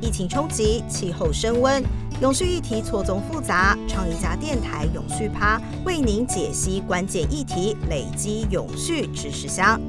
疫情冲击，气候升温，永续议题错综复杂。创意家电台永续趴为您解析关键议题，累积永续知识箱。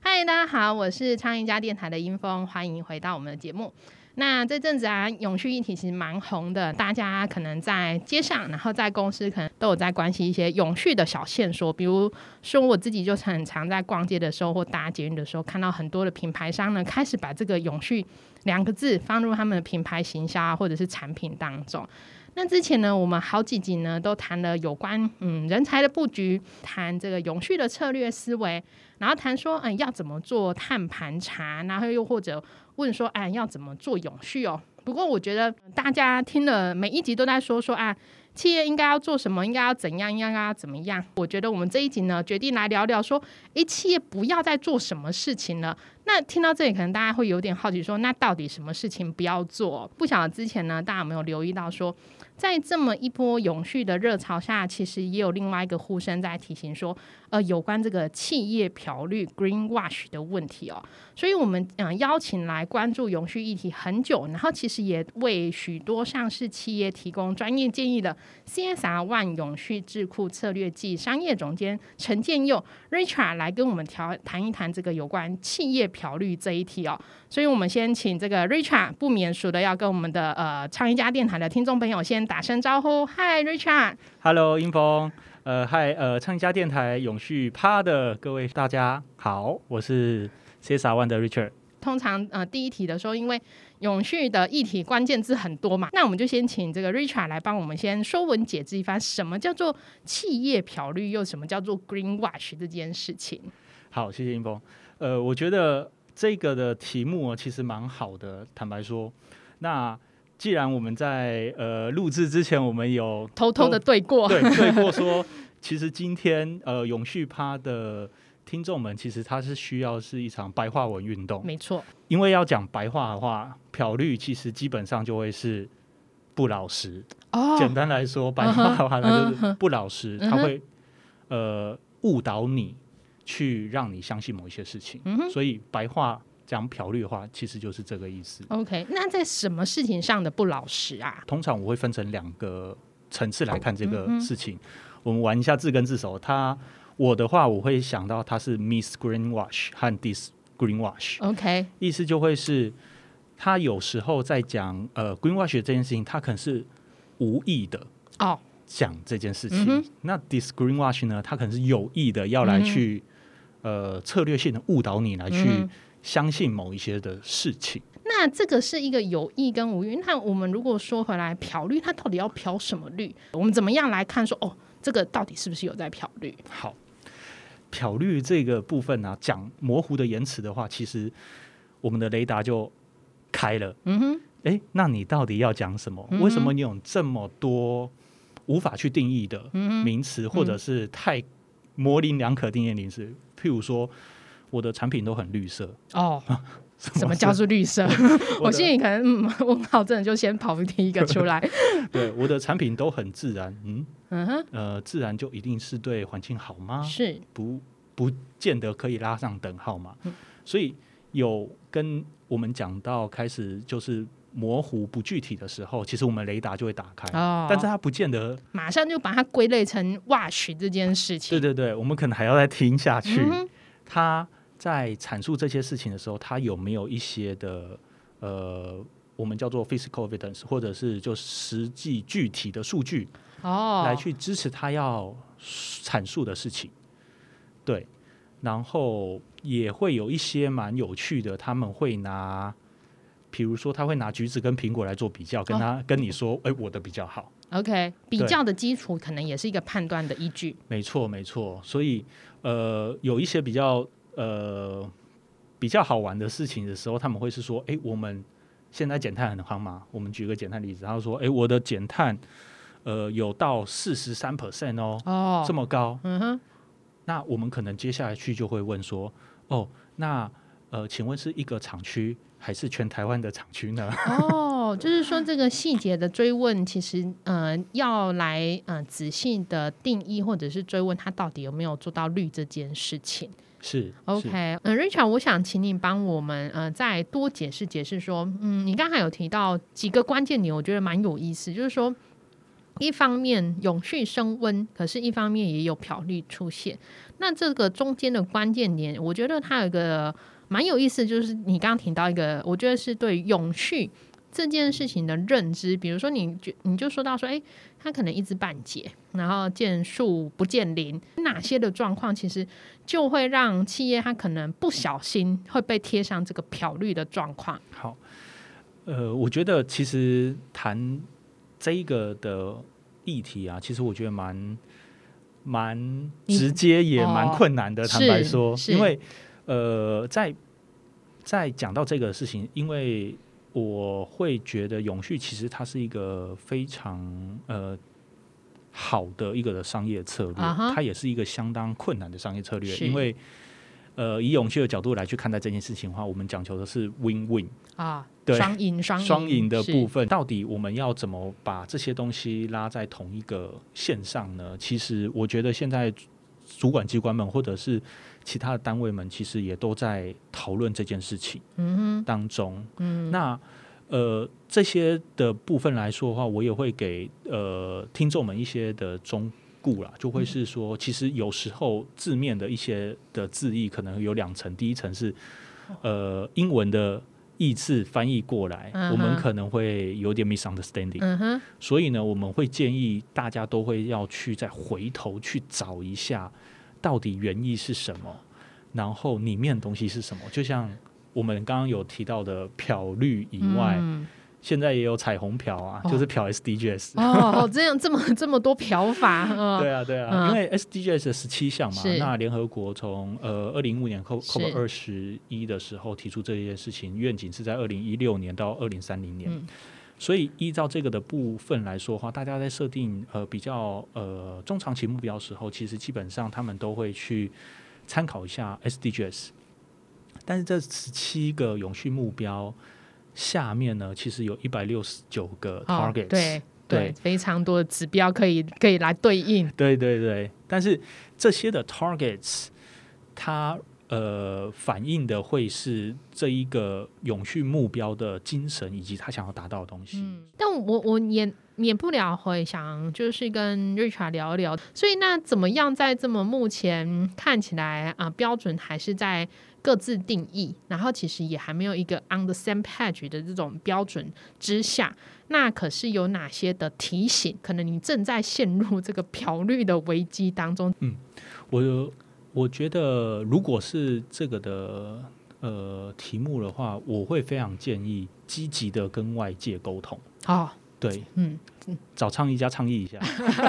嗨，大家好，我是创意家电台的英峰，欢迎回到我们的节目。那这阵子啊，永续议题其实蛮红的，大家可能在街上，然后在公司，可能都有在关心一些永续的小线索。比如说，我自己就是很常在逛街的时候或搭捷运的时候，看到很多的品牌商呢，开始把这个永续两个字放入他们的品牌行销啊，或者是产品当中。那之前呢，我们好几集呢都谈了有关嗯人才的布局，谈这个永续的策略思维，然后谈说嗯要怎么做碳盘查，然后又或者问说哎要怎么做永续哦。不过我觉得大家听了每一集都在说说啊。企业应该要做什么？应该要怎样？应该要怎么样？我觉得我们这一集呢，决定来聊聊说，诶，企业不要再做什么事情了。那听到这里，可能大家会有点好奇，说，那到底什么事情不要做？不晓得之前呢，大家有没有留意到说？在这么一波永续的热潮下，其实也有另外一个呼声在提醒说，呃，有关这个企业漂绿 （green wash） 的问题哦。所以，我们嗯邀请来关注永续议题很久，然后其实也为许多上市企业提供专业建议的 CSR One 永续智库策略暨商业总监陈建佑 Richard 来跟我们调谈一谈这个有关企业漂绿这一题哦。所以我们先请这个 Richard 不免俗的要跟我们的呃唱一家电台的听众朋友先打声招呼，Hi Richard。Hello，英峰。呃，Hi，呃，唱一家电台永续趴的各位大家好，我是 CSR One 的 Richard。通常呃第一题的时候，因为永续的议题关键字很多嘛，那我们就先请这个 Richard 来帮我们先说文解字一番，什么叫做企业漂绿，又什么叫做 Green Wash 这件事情。好，谢谢英峰。呃，我觉得。这个的题目其实蛮好的，坦白说，那既然我们在呃录制之前，我们有偷偷的对过，对对过说，其实今天呃永续趴的听众们，其实他是需要是一场白话文运动，没错，因为要讲白话的话，漂绿其实基本上就会是不老实。哦，简单来说，白话的话，它就是不老实，他会呃误导你。去让你相信某一些事情，所以白话讲漂绿的话，其实就是这个意思。OK，那在什么事情上的不老实啊？通常我会分成两个层次来看这个事情。我们玩一下字根字首，他我的话我会想到他是 Miss Greenwash 和 This Greenwash。OK，意思就会是他有时候在讲呃 Greenwash 这件事情，他可能是无意的哦讲这件事情。那 This Greenwash 呢，他可能是有意的要来去。呃，策略性的误导你来去相信某一些的事情。那这个是一个有意跟无意。那我们如果说回来漂绿，它到底要漂什么绿？我们怎么样来看说哦，这个到底是不是有在漂绿？好，漂绿这个部分呢，讲模糊的言辞的话，其实我们的雷达就开了。嗯哼，哎，那你到底要讲什么？为什么你有这么多无法去定义的名词，或者是太模棱两可定义名词？譬如说，我的产品都很绿色哦。什么叫做绿色？我心里可能嗯，问号真的就先跑第一个出来。对，我的产品都很自然。嗯嗯哼，呃，自然就一定是对环境好吗？是不不见得可以拉上等号嘛。所以有跟我们讲到开始就是模糊不具体的时候，其实我们雷达就会打开。哦，但是它不见得马上就把它归类成 wash 这件事情。对对对，我们可能还要再听下去。他在阐述这些事情的时候，他有没有一些的呃，我们叫做 physical evidence，或者是就实际具体的数据哦，来去支持他要阐述的事情？对，然后也会有一些蛮有趣的，他们会拿。比如说，他会拿橘子跟苹果来做比较，跟他跟你说：“哎，我的比较好。” OK，比较的基础可能也是一个判断的依据。没错，没错。所以，呃，有一些比较呃比较好玩的事情的时候，他们会是说：“哎，我们现在减碳很夯嘛？”我们举个减碳例子，他说：“哎，我的减碳呃有到四十三 percent 哦，哦，这么高。”嗯哼。那我们可能接下来去就会问说：“哦，那呃，请问是一个厂区？”还是全台湾的厂区呢？哦，哦，就是说这个细节的追问，其实呃要来呃仔细的定义，或者是追问他到底有没有做到绿这件事情。是 OK，嗯，Richard，我想请你帮我们呃再多解释解释说，嗯，你刚才有提到几个关键点，我觉得蛮有意思，就是说一方面永续升温，可是一方面也有漂绿出现，那这个中间的关键点，我觉得它有一个蛮有意思，就是你刚刚提到一个，我觉得是对永续。这件事情的认知，比如说，你就你就说到说，哎，他可能一知半解，然后见树不见林，哪些的状况，其实就会让企业他可能不小心会被贴上这个漂绿的状况。好，呃，我觉得其实谈这一个的议题啊，其实我觉得蛮蛮直接，也蛮困难的。坦白说，因为呃，在在讲到这个事情，因为。我会觉得永续其实它是一个非常呃好的一个的商业策略，它也是一个相当困难的商业策略，因为呃以永续的角度来去看待这件事情的话，我们讲求的是 win win 啊，对，双赢 双双赢的部分，到底我们要怎么把这些东西拉在同一个线上呢？其实我觉得现在主管机关们或者是其他的单位们其实也都在讨论这件事情当中。嗯，那呃这些的部分来说的话，我也会给呃听众们一些的忠固啦，就会是说，其实有时候字面的一些的字义可能有两层，第一层是呃英文的意字翻译过来，我们可能会有点 misunderstanding。所以呢，我们会建议大家都会要去再回头去找一下。到底原意是什么？然后里面的东西是什么？就像我们刚刚有提到的漂绿以外，现在也有彩虹漂啊，就是漂 SDGs。哦，这样这么这么多漂法。对啊，对啊，因为 SDGs 十七项嘛，那联合国从呃二零一五年 COP 二十一的时候提出这件事情，愿景是在二零一六年到二零三零年。所以依照这个的部分来说的话，大家在设定呃比较呃中长期目标的时候，其实基本上他们都会去参考一下 SDGs。但是这十七个永续目标下面呢，其实有一百六十九个 targets，对对，非常多的指标可以可以来对应。对对对，但是这些的 targets 它。呃，反映的会是这一个永续目标的精神，以及他想要达到的东西。嗯，但我我也免不了会想，就是跟 Richard 聊一聊。所以，那怎么样在这么目前看起来啊，标准还是在各自定义，然后其实也还没有一个 on the same page 的这种标准之下，那可是有哪些的提醒？可能你正在陷入这个漂绿的危机当中。嗯，我。我觉得，如果是这个的呃题目的话，我会非常建议积极的跟外界沟通。好，对，嗯，找倡议家倡议一下。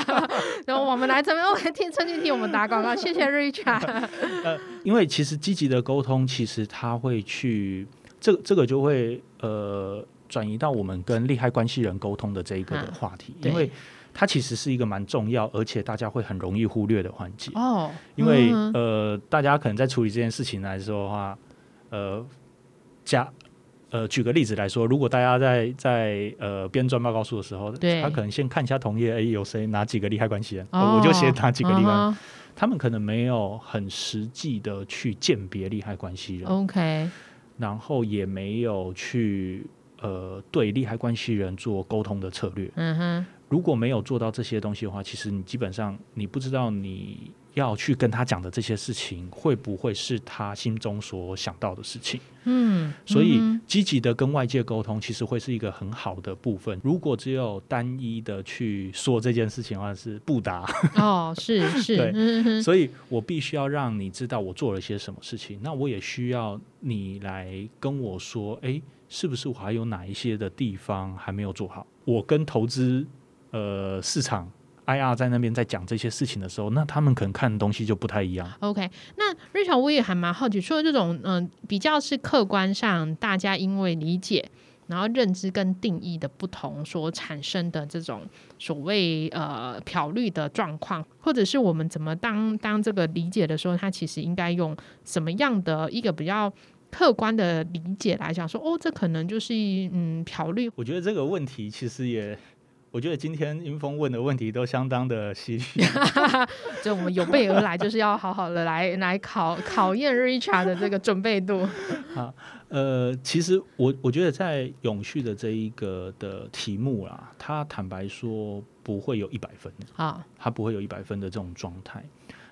然后我们来这边，我来听陈静替我们打广告，谢谢 Richard。呃，因为其实积极的沟通，其实他会去这这个就会呃转移到我们跟利害关系人沟通的这一个的话题，因为。它其实是一个蛮重要，而且大家会很容易忽略的环节哦。因为呃，大家可能在处理这件事情来说的话，呃，加呃，举个例子来说，如果大家在在呃编专报告书的时候，他可能先看一下同业，哎，有谁哪几个利害关系人，我就写哪几个利害。他们可能没有很实际的去鉴别利害关系人，OK，然后也没有去呃对利害关系人做沟通的策略，嗯哼。如果没有做到这些东西的话，其实你基本上你不知道你要去跟他讲的这些事情会不会是他心中所想到的事情。嗯，所以积极的跟外界沟通，其实会是一个很好的部分。如果只有单一的去说这件事情的话，是不答。哦，是 是，对。所以我必须要让你知道我做了些什么事情，那我也需要你来跟我说，哎，是不是我还有哪一些的地方还没有做好？我跟投资。呃，市场 IR 在那边在讲这些事情的时候，那他们可能看的东西就不太一样。OK，那瑞乔我也还蛮好奇，除了这种嗯比较是客观上大家因为理解然后认知跟定义的不同所产生的这种所谓呃漂绿的状况，或者是我们怎么当当这个理解的时候，它其实应该用什么样的一个比较客观的理解来讲，说哦，这可能就是嗯 漂绿。我觉得这个问题其实也。我觉得今天英峰问的问题都相当的犀利，就我们有备而来，就是要好好的来来考考验 Richard 的这个准备度。好，呃，其实我我觉得在永续的这一个的题目啦，他坦白说不会有一百分啊，它不会有一百分的这种状态。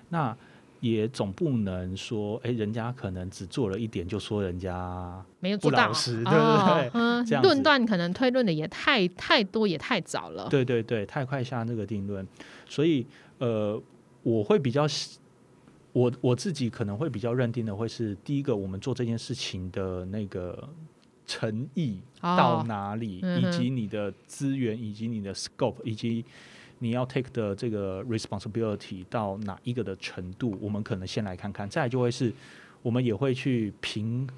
那也总不能说，哎，人家可能只做了一点，就说人家没有做到，对不对？这样论断可能推论的也太太多，也太早了。对对对，太快下那个定论，所以呃，我会比较，我我自己可能会比较认定的会是第一个，我们做这件事情的那个诚意到哪里，以及你的资源，以及你的 scope，以及。你要 take 的这个 responsibility 到哪一个的程度？我们可能先来看看，再就会是，我们也会去评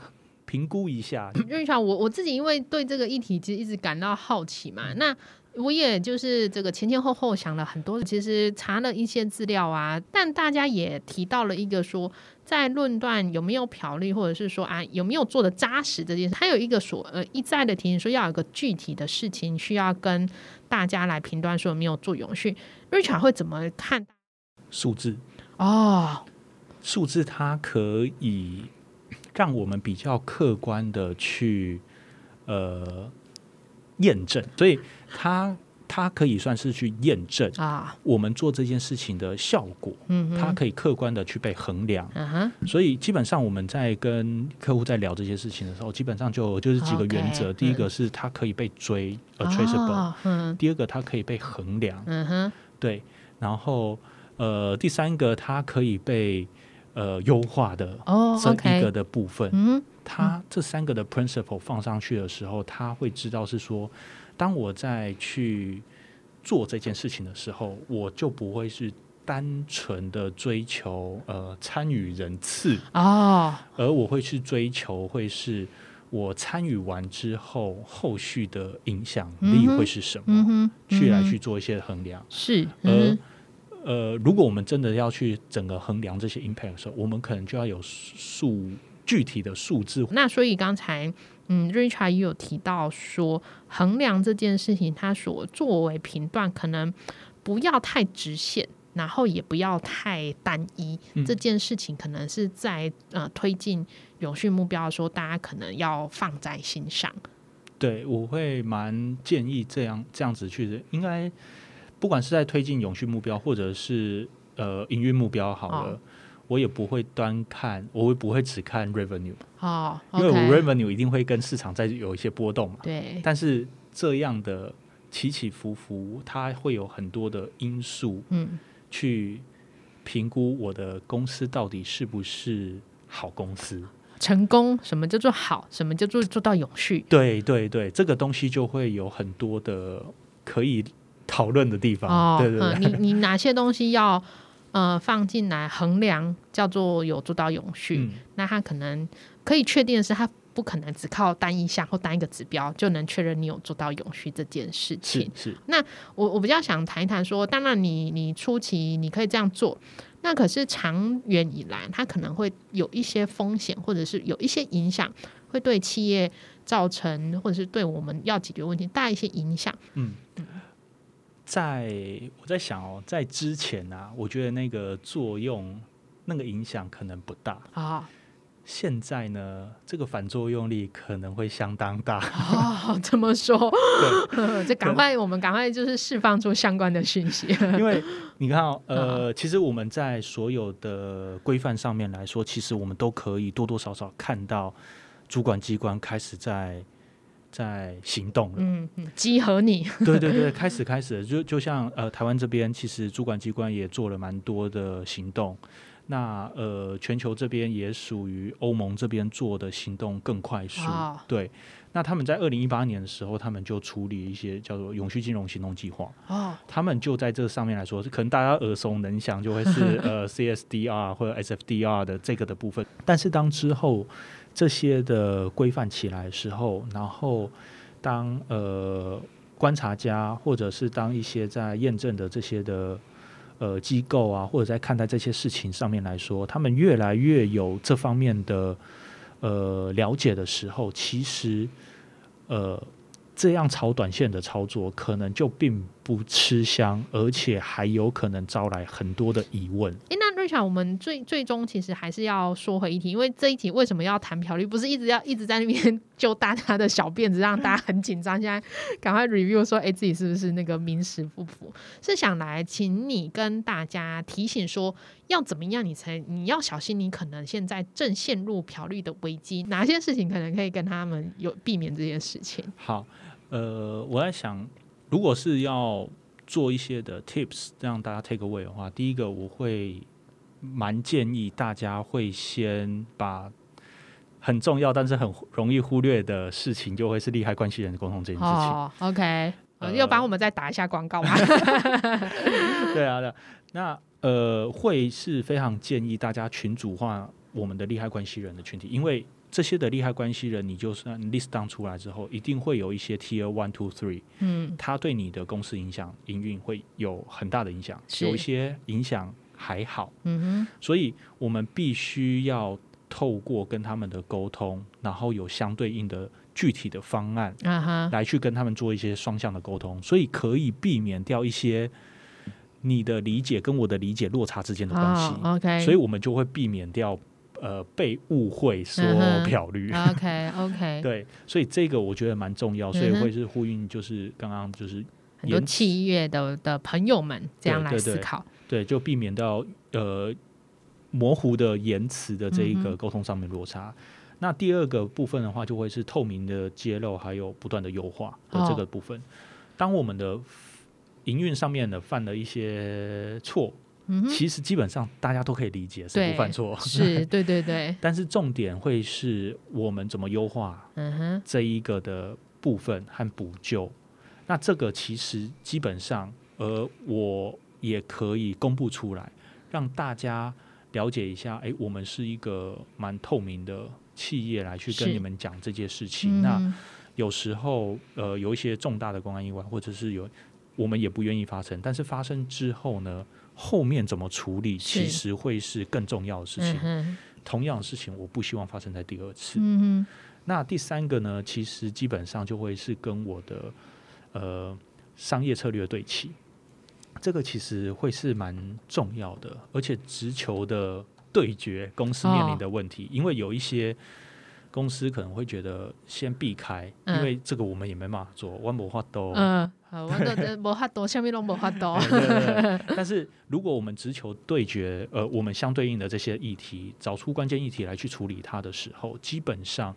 评估一下。瑞强，我我自己因为对这个议题其实一直感到好奇嘛，那。我也就是这个前前后后想了很多，其实查了一些资料啊，但大家也提到了一个说，在论断有没有漂绿，或者是说啊有没有做的扎实这件事，还有一个所呃一再的提醒说要有个具体的事情需要跟大家来评断说有没有做永续，Richard 会怎么看数字？哦，数字它可以让我们比较客观的去呃。验证，所以它它可以算是去验证啊，我们做这件事情的效果，嗯，它可以客观的去被衡量，所以基本上我们在跟客户在聊这些事情的时候，基本上就就是几个原则，第一个是它可以被追，a traceable，嗯，第二个它可以被衡量，嗯哼，对，然后呃，第三个它可以被呃优化的哦，这一个的部分，嗯。他这三个的 principle 放上去的时候，他会知道是说，当我在去做这件事情的时候，我就不会是单纯的追求呃参与人次啊，而我会去追求会是我参与完之后后续的影响力会是什么，去来去做一些衡量。是，而呃，如果我们真的要去整个衡量这些 impact 的时候，我们可能就要有数。具体的数字，那所以刚才嗯，Richard 也有提到说，衡量这件事情，它所作为评断，可能不要太直线，然后也不要太单一。这件事情可能是在呃推进永续目标的时候，大家可能要放在心上。对，我会蛮建议这样这样子去，应该不管是在推进永续目标，或者是呃营运目标，好了。我也不会端看，我会不会只看 revenue 哦，因为我 revenue 一定会跟市场在有一些波动嘛。对，但是这样的起起伏伏，它会有很多的因素，嗯，去评估我的公司到底是不是好公司，成功什么叫做好，什么叫做做到永续？对对对，这个东西就会有很多的可以讨论的地方。哦，对对对，你 你哪些东西要？呃，放进来衡量叫做有做到永续，那他可能可以确定的是，他不可能只靠单一项或单一个指标就能确认你有做到永续这件事情。是，那我我比较想谈一谈说，当然你你初期你可以这样做，那可是长远以来，它可能会有一些风险，或者是有一些影响，会对企业造成，或者是对我们要解决问题带一些影响。嗯。在我在想哦，在之前啊，我觉得那个作用、那个影响可能不大啊。现在呢，这个反作用力可能会相当大哦。这么说，就赶快我们赶快就是释放出相关的讯息。因为你看哦，呃，其实我们在所有的规范上面来说，其实我们都可以多多少少看到主管机关开始在。在行动了，嗯嗯，集合你，对对对，开始开始，就就像呃，台湾这边其实主管机关也做了蛮多的行动，那呃，全球这边也属于欧盟这边做的行动更快速，对，那他们在二零一八年的时候，他们就处理一些叫做永续金融行动计划，哦，他们就在这上面来说，可能大家耳熟能详，就会是呃 CSDR 或者 SFDR 的这个的部分，但是当之后。这些的规范起来时候，然后当呃观察家，或者是当一些在验证的这些的呃机构啊，或者在看待这些事情上面来说，他们越来越有这方面的呃了解的时候，其实呃这样炒短线的操作可能就并不吃香，而且还有可能招来很多的疑问。诶，那瑞巧，我们最最终其实还是要说回一题，因为这一题为什么要谈漂绿？不是一直要一直在那边揪大家的小辫子，让大家很紧张。现在赶快 review 说，哎、自己是不是那个名实不符？是想来请你跟大家提醒说，要怎么样你才你要小心，你可能现在正陷入漂绿的危机，哪些事情可能可以跟他们有避免这件事情？好，呃，我在想，如果是要做一些的 tips 让大家 take away 的话，第一个我会蛮建议大家会先把很重要但是很容易忽略的事情，就会是利害关系人的沟通这件事情。哦，OK，呃呃又帮我们再打一下广告嘛。对啊，对啊，那呃，会是非常建议大家群组化我们的利害关系人的群体，因为这些的利害关系人，你就算 list down 出来之后，一定会有一些 tier one two three，嗯，它对你的公司影响、营运会有很大的影响，有一些影响还好，嗯哼。所以我们必须要透过跟他们的沟通，然后有相对应的具体的方案哼，啊哈，来去跟他们做一些双向的沟通，所以可以避免掉一些你的理解跟我的理解落差之间的关系，哦，OK，所以我们就会避免掉呃被误会说嗯哼漂绿。OK OK，对，所以这个我觉得蛮重要，所以会是呼应，就是刚刚就是很多言企业的的朋友们这样来对对对思考。对，就避免到呃模糊的言辞的这一个沟通上面落差。那第二个部分的话，就会是透明的揭露，还有不断的优化的这个部分。当我们的营运上面的犯了一些错，嗯，其实基本上大家都可以理解，谁不犯错？是，对对对，但是重点会是我们怎么优化这一个的部分和补救。那这个其实基本上，呃，我也可以公布出来，让大家了解一下。诶，我们是一个蛮透明的企业，来去跟你们讲这件事情。那嗯有时候，呃，有一些重大的公安意外，或者是有我们也不愿意发生，但是发生之后呢，后面怎么处理，其实会是更重要的事情。嗯，同样的事情，我不希望发生在第二次。嗯那第三个呢，其实基本上就会是跟我的呃商业策略对齐，这个其实会是蛮重要的，而且直球的对决公司面临的问题，因为有一些。公司可能会觉得先避开，嗯因为这个我们也没办法做，我没法多。嗯，好，我都无法多，下面都无法度。对对对但是如果我们直球对决，呃，我们相对应的这些议题，找出关键议题来去处理它的时候，基本上，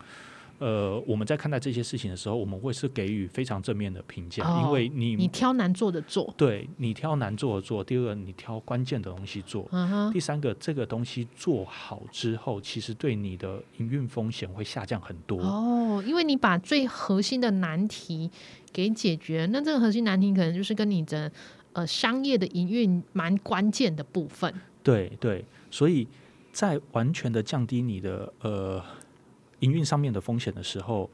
呃，我们在看待这些事情的时候，我们会是给予非常正面的评价，哦因为你你挑难做的做，对你挑难做的做，第二个你挑关键的东西做，嗯，第三个这个东西做好之后，其实对你的营运风险会下降很多。哦，因为你把最核心的难题给解决，那这个核心难题可能就是跟你的呃商业的营运蛮关键的部分。对对，所以在完全的降低你的呃营运上面的风险的时候，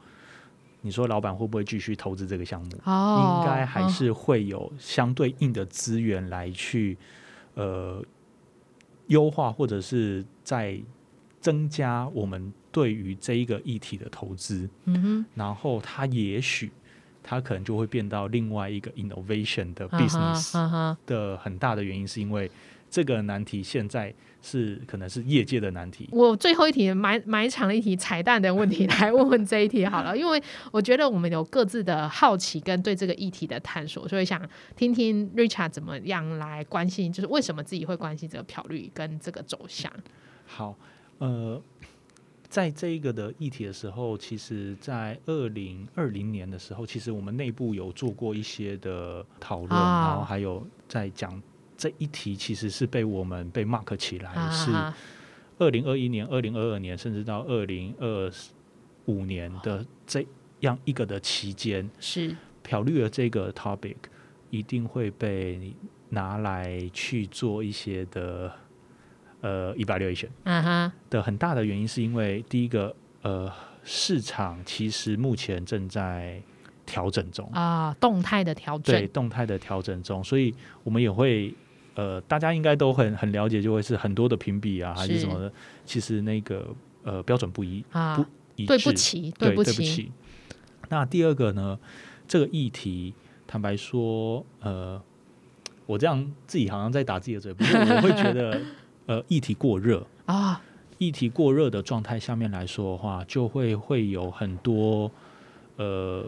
你说老板会不会继续投资这个项目？哦，应该还哦是会有相对应的资源来去呃优化，或者是在增加我们对于这一个议题的投资，嗯哼，然后它也许它可能就会变到另外一个 innovation 的 business 的很大的原因，是因为这个难题现在是可能是业界的难题。我最后一题埋埋藏了一题彩蛋的问题，来问问这一题好了，因为我觉得我们有各自的好奇跟对这个议题的探索，所以想听听 Richard 怎么样来关心，就是为什么自己会关心这个漂绿跟这个走向。好，呃，在这一个的议题的时候，其实，在二零二零年的时候，其实我们内部有做过一些的讨论，啊然后还有在讲这一题其实是被我们被 mark 起来，是啊，二零二一年、二零二二年，甚至到二零二五年的这样一个的期间，是。漂绿的这个 topic 一定会被拿来去做一些的呃 evaluation。啊哈，的很大的原因是因为第一个，呃，市场其实目前正在调整中，啊，动态的调整。对，动态的调整中，所以我们也会，呃，大家应该都很很了解，就会是很多的评比啊，还是是什么的，其实那个呃标准不一啊不一致，对不起，对不起。那第二个呢，这个议题，坦白说，呃，我这样自己好像在打自己的嘴，不是我会觉得，呃，议题过热 啊，议题过热的状态下面来说的话，就会会有很多呃。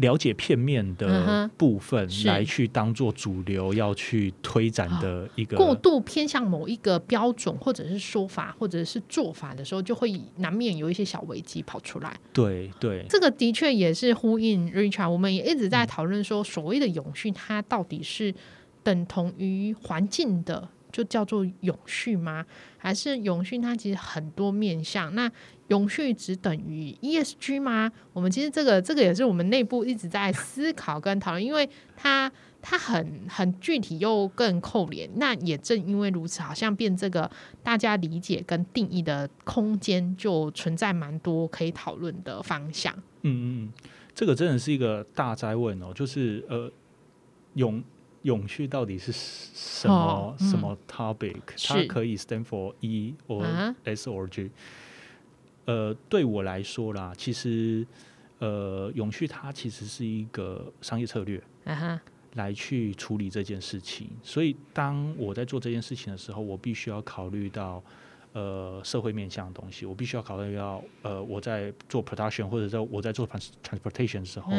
了解片面的部分来去当做主流要去推展的一个过度偏向某一个标准或者是说法或者是做法的时候，就会难免有一些小危机跑出来。对对，这个的确也是呼应 Richard，我们也一直在讨论说，所谓的永续，它到底是等同于环境的，就叫做永续吗？还是永续它其实很多面向？那永续只等于 ESG 吗？我们其实这个这个也是我们内部一直在思考跟讨论，因为它它很很具体又更扣连。那也正因为如此，好像变这个大家理解跟定义的空间就存在蛮多可以讨论的方向。嗯嗯，这个真的是一个大灾问哦，就是呃永永续到底是什么什么 topic？它可以 stand for E or S or G？呃，对我来说啦，其实，呃，永续它其实是一个商业策略，来去处理这件事情。所以，当我在做这件事情的时候，我必须要考虑到。呃，社会面向的东西，我必须要考虑到，呃，我在做 production 或者在我在做 transportation 的时候，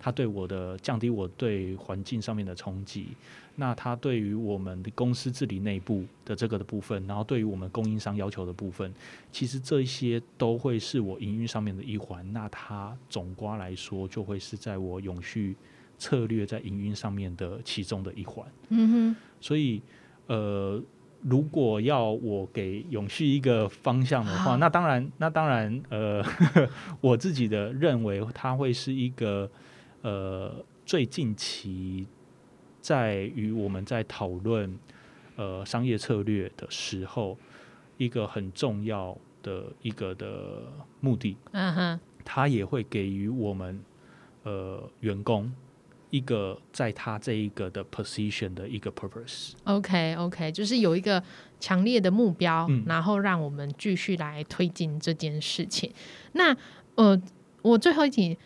它对我的降低我对环境上面的冲击，那它对于我们的公司治理内部的这个的部分，然后对于我们供应商要求的部分，其实这一些都会是我营运上面的一环，那它总瓜来说，就会是在我永续策略在营运上面的其中的一环。嗯哼，所以呃。如果要我给永续一个方向的话，那当然，那当然，呃，我自己的认为，它会是一个呃最近期在于我们在讨论呃商业策略的时候，一个很重要的一个的目的。嗯哼，它也会给予我们呃员工。一个在他这一个的 position 的一个 purpose。OK OK，就是有一个强烈的目标，然后让我们继续来推进这件事情。那呃，我最后一题，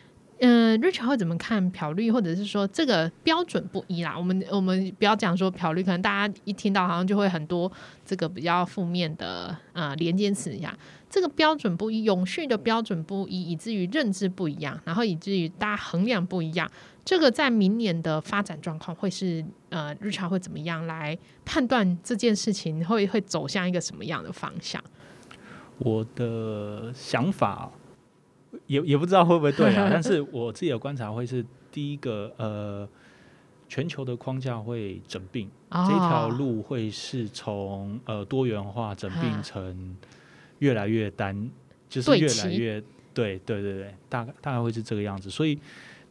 嗯，Richard 会怎么看漂绿，或者是说这个标准不一啦？我们我们不要讲说漂绿，可能大家一听到好像就会很多这个比较负面的呃连接词一样。这个标准不一，永续的标准不一，以至于认知不一样，然后以至于大家衡量不一样。这个在明年的发展状况会是呃，日常会怎么样来判断这件事情会会走向一个什么样的方向？我的想法也也不知道会不会对啊，但是我自己的观察会是第一个呃，全球的框架会整并，这条路会是从呃多元化整并成越来越单，就是越来越对对对对，大概大概会是这个样子，所以。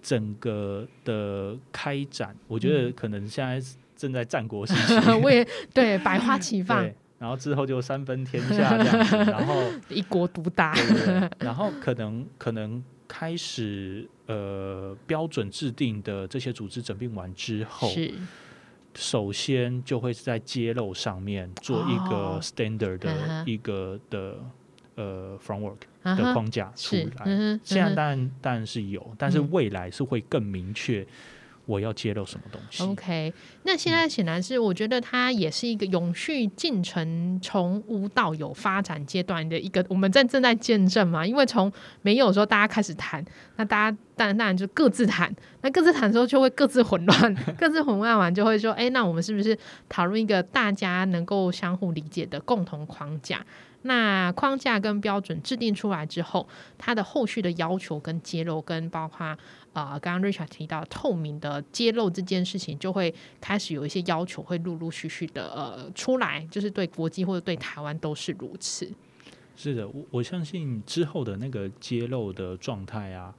整个的开展，我觉得可能现在正在战国时期，我也对百花齐放，然后之后就三分天下这样子，然后一国独大，然后可能可能开始呃标准制定的这些组织整并完之后，是。首先就会在揭露上面做一个 standard 的一个的。呃，framework 的框架出来，现在当然当然是有，但是未来是会更明确我要揭露什么东西。OK，那现在显然是我觉得它也是一个永续进程从无到有发展阶段的一个，我们在正在见证嘛。因为从没有时候大家开始谈，那大家当然当然就各自谈，那各自谈的时候就会各自混乱，各自混乱完就会说，哎，那我们是不是讨论一个大家能够相互理解的共同框架？那框架跟标准制定出来之后，它的后续的要求跟揭露，跟包括呃，刚刚 Richard 提到透明的揭露这件事情，就会开始有一些要求会陆陆续续的呃出来，就是对国际或者对台湾都是如此。是的，我我相信之后的那个揭露的状态啊，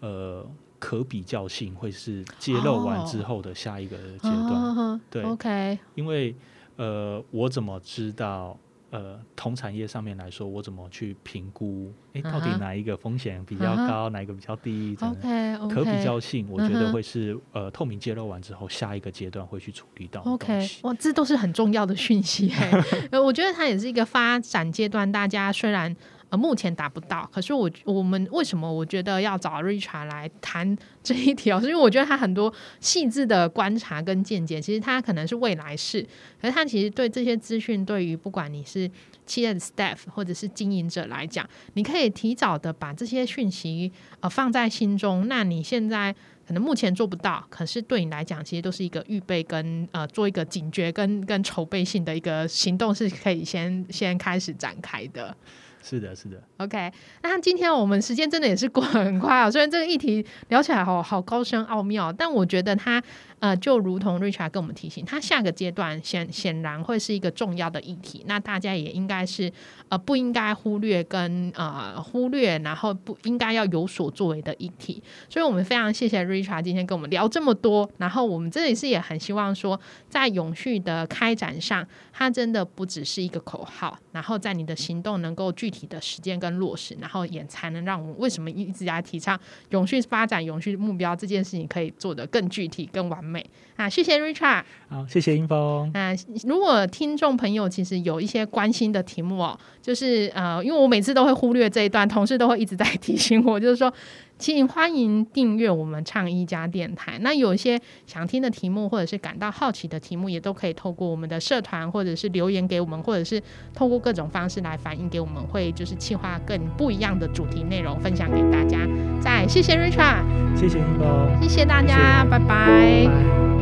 呃，可比较性会是揭露完之后的下一个阶段。对，OK，因为呃，我怎么知道？呃同产业上面来说，我怎么去评估？哎，到底哪一个风险比较高，哪一个比较低？怎么 OK OK，可比较性，我觉得会是呃透明揭露完之后，下一个阶段会去处理到 OK，西。哇，这都是很重要的讯息欸。呃我觉得它也是一个发展阶段，大家虽然目前达不到，可是我我们为什么我觉得要找 Richard 来谈这一条？是因为我觉得他很多细致的观察跟见解，其实他可能是未来式，可是他其实对这些资讯，对于不管你是企业的 staff 或者是经营者来讲，你可以提早的把这些讯息呃放在心中。那你现在可能目前做不到，可是对你来讲，其实都是一个预备跟呃做一个警觉跟跟筹备性的一个行动，是可以先先开始展开的。是的，是的，OK，那今天我们时间真的也是过很快啊，虽然这个议题聊起来好好高深奥妙，但我觉得它呃就如同 Richard 跟我们提醒，它下个阶段显显然会是一个重要的议题，那大家也应该是呃不应该忽略跟呃忽略，然后不应该要有所作为的议题。所以我们非常谢谢 Richard 今天跟我们聊这么多，然后我们这里是也很希望说，在永续的开展上，它真的不只是一个口号，然后在你的行动能够具体的实践跟落实，然后也才能让我们为什么一直在提倡永续发展、永续目标这件事情可以做得更具体、更完美啊！谢谢 Richard。好，谢谢英峰。那如果听众朋友其实有一些关心的题目哦，就是呃，因为我每次都会忽略这一段，同事都会一直在提醒我，就是说，请欢迎订阅我们唱一家电台。那有一些想听的题目，或者是感到好奇的题目，也都可以透过我们的社团，或者是留言给我们，或者是透过各种方式来反映给我们，会就是企划更不一样的主题内容分享给大家。再谢谢 Richard，谢谢英峰。谢谢大家，谢谢拜拜。